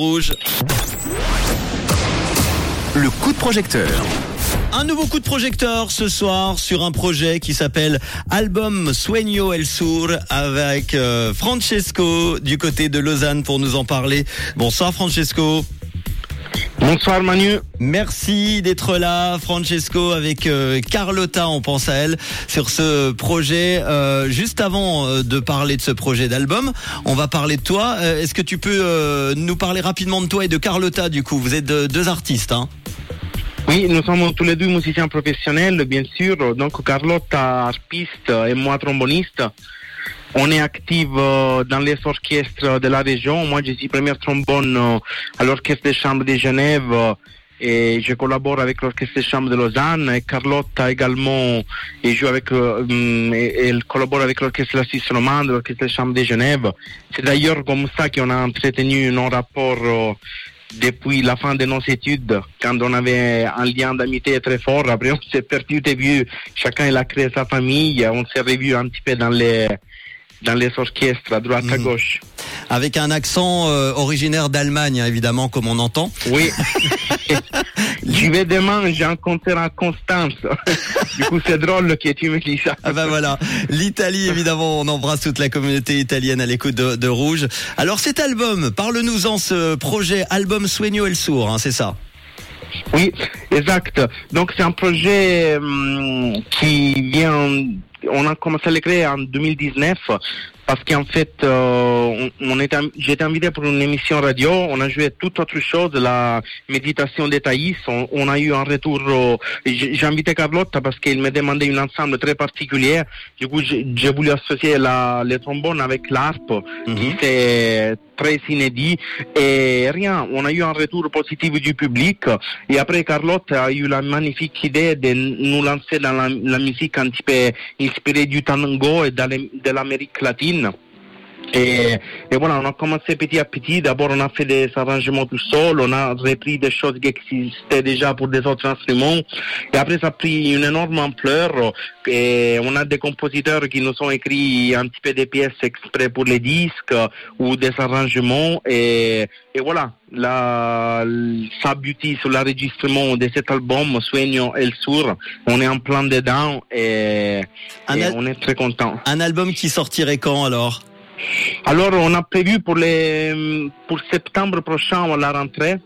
Rouge. Le coup de projecteur. Un nouveau coup de projecteur ce soir sur un projet qui s'appelle Album Sueño El Sur avec euh, Francesco du côté de Lausanne pour nous en parler. Bonsoir Francesco. Bonsoir Manu. Merci d'être là, Francesco, avec euh, Carlotta, on pense à elle, sur ce projet. Euh, juste avant euh, de parler de ce projet d'album, on va parler de toi. Euh, Est-ce que tu peux euh, nous parler rapidement de toi et de Carlotta, du coup? Vous êtes de- deux artistes, hein Oui, nous sommes tous les deux musiciens professionnels, bien sûr. Donc Carlotta, harpiste et moi tromboniste. On est actifs euh, dans les orchestres de la région. Moi, je suis première trombone euh, à l'orchestre de chambre de Genève euh, et je collabore avec l'orchestre de chambre de Lausanne. Et Carlotta également, et joue avec, hum, elle collabore avec l'orchestre de la Suisse romande, l'orchestre de chambre de Genève. C'est d'ailleurs comme ça qu'on a entretenu nos rapports depuis la fin de nos études, quand on avait un lien d'amitié très fort, après on s'est perdu de vue, chacun il a créé sa famille, on s'est revu un petit peu dans les dans les orchestres, à droite, à Mhm. gauche. Avec un accent euh, originaire d'Allemagne, hein, évidemment, comme on entend. Oui. J'y vais demain, j'ai un concert à Constance. du coup, c'est drôle que tu me dis ça. Ah bah voilà, l'Italie évidemment, on embrasse toute la communauté italienne à l'écoute de, de Rouge. Alors cet album, parle-nous-en ce projet album Sueño El Sur, hein, c'est ça? Oui, exact. Donc c'est un projet hum, qui vient, on a commencé à le créer en 2019 parce qu'en fait, euh, on, on été invité pour une émission radio, on a joué toute autre chose, la méditation des Thaïs, on, on a eu un retour, euh, j'ai invité Carlotta parce qu'il me demandait une ensemble très particulier, du coup j'ai voulu associer la, le trombone avec l'harpe, qui c'est très inédit, et rien, on a eu un retour positif du public, et après Carlotte a eu la magnifique idée de nous lancer dans la, la musique un petit peu inspirée du tango et de l'Amérique latine. Et, et voilà, on a commencé petit à petit. D'abord, on a fait des arrangements tout seul. On a repris des choses qui existaient déjà pour des autres instruments. Et après, ça a pris une énorme ampleur. Et on a des compositeurs qui nous ont écrit un petit peu des pièces exprès pour les disques ou des arrangements. Et, et voilà, la, ça aboutit sur l'enregistrement de cet album, Sueño El Sur. On est en plein dedans et, et on est très content. Un album qui sortirait quand alors? Alors, on a prévu pour les pour septembre prochain à la rentrée,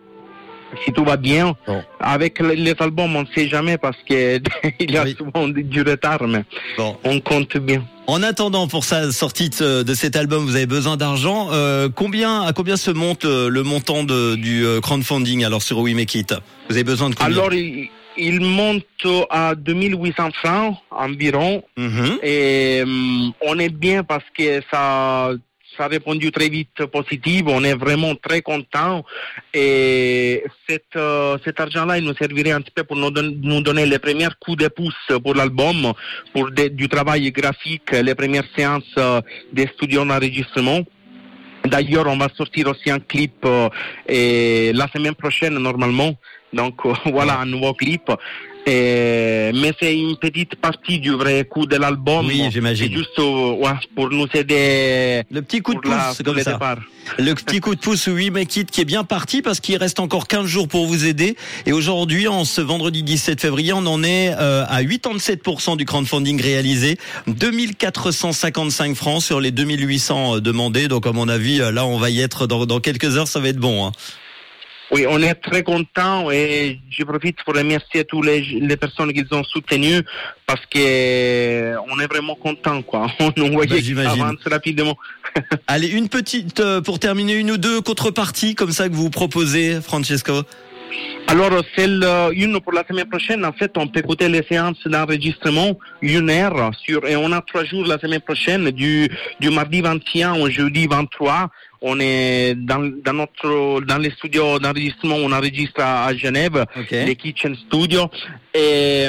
si tout va bien. Avec les, albums, on ne sait jamais parce que il y a Oui. souvent du retard, mais Bon. on compte bien. En attendant pour sa sortie de, cet album, vous avez besoin d'argent. Euh, combien à combien se monte euh, le montant de, du euh, crowdfunding alors sur We Make It? Vous avez besoin de combien? Alors, il, il monte à 2800 francs environ. Mhm. Et hum, on est bien parce que ça, ça a répondu très vite positif. On est vraiment très content. Et cet, euh, cet argent-là, il nous servirait un petit peu pour nous, don- nous donner les premiers coups de pouce pour l'album, pour des- du travail graphique, les premières séances euh, des studios d'enregistrement. D'ailleurs, on va sortir aussi un clip euh, la semaine prochaine normalement. Donc euh, voilà un nouveau clip. Et, mais c'est une petite partie du vrai coup de l'album. Oui, j'imagine. C'est juste euh, ouais, pour nous aider Le petit coup de la, pouce pour comme le ça. départ. Le petit coup de pouce We Make It qui est bien parti parce qu'il reste encore 15 jours pour vous aider. Et aujourd'hui, en ce vendredi 17 février, on en est euh, à 87% du crowdfunding réalisé. 2455 francs sur les 2800 demandés. Donc, à mon avis, euh, là, on va y être dans, dans quelques heures. Ça va être bon. hein. Oui, on est très content et je profite pour remercier toutes les, les personnes qui nous ont soutenus parce que on est vraiment content quoi. On voyait Bah, avance rapidement. Allez, une petite, euh, pour terminer, une ou deux contreparties comme ça que vous proposez, Francesco? Alors, celle, euh, une pour la semaine prochaine, en fait, on peut écouter les séances d'enregistrement une heure sur, et on a trois jours la semaine prochaine, du, du mardi 21 au jeudi 23. On est dans, dans notre, dans les studios d'enregistrement, on enregistre à, à Genève, Ok. les Kitchen Studios. Et,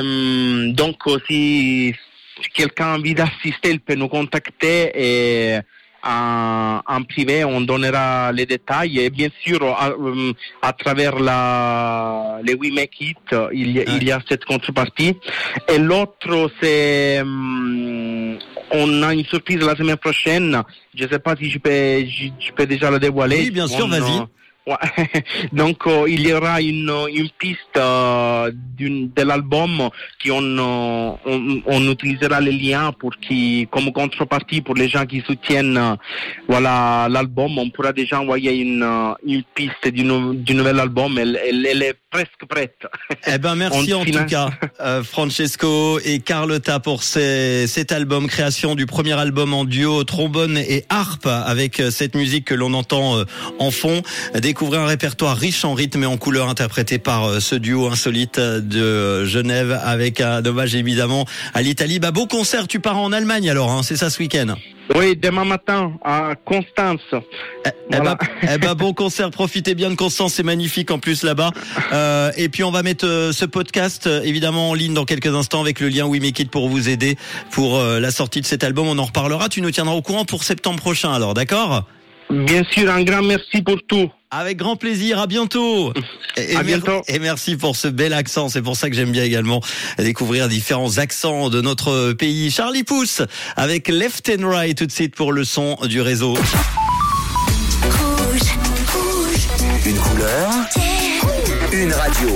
donc, euh, si, si quelqu'un a envie d'assister, il peut nous contacter et, en, en privé, on donnera les détails et bien sûr à, euh, à travers la, les We Make It, il y, a, il y a cette contrepartie. Et l'autre, c'est hum, on a une surprise la semaine prochaine. Je ne sais pas si je peux, je, je peux déjà la dévoiler. Oui, bien sûr, On, vas-y. Euh, Ouais. Donc euh, il y aura une, une piste euh, d'une- de l'album qui on, euh, on on utilisera les liens pour qui comme contrepartie pour les gens qui soutiennent euh, voilà l'album on pourra déjà envoyer une euh, une piste du, nou- du nouvel album elle, elle, elle est presque prête. Eh ben merci en tout cas euh, Francesco et Carlotta pour ces- cet album création du premier album en duo trombone et harpe avec euh, cette musique que l'on entend euh, en fond. Découvrez un répertoire riche en rythme et en couleurs interprété par euh, ce duo insolite euh, de Genève avec un hommage évidemment à l'Italie. Bah beau concert, tu pars en Allemagne alors, hein, c'est ça ce week-end. Oui, demain matin à Constance. Eh Voilà. ben, eh ben, bon concert, profitez bien de Constance, c'est magnifique en plus là-bas. Euh, et puis on va mettre euh, ce podcast euh, évidemment en ligne dans quelques instants avec le lien We Make It pour vous aider pour euh, la sortie de cet album. On en reparlera. Tu nous tiendras au courant pour septembre prochain, alors d'accord? Bien sûr, un grand merci pour tout. Avec grand plaisir. À bientôt. Et, et À mer- bientôt. Et merci pour ce bel accent. C'est pour ça que j'aime bien également découvrir différents accents de notre pays. Charlie Pousse avec Left and Right tout de suite pour le son du réseau. Rouge, rouge, Une couleur, une radio.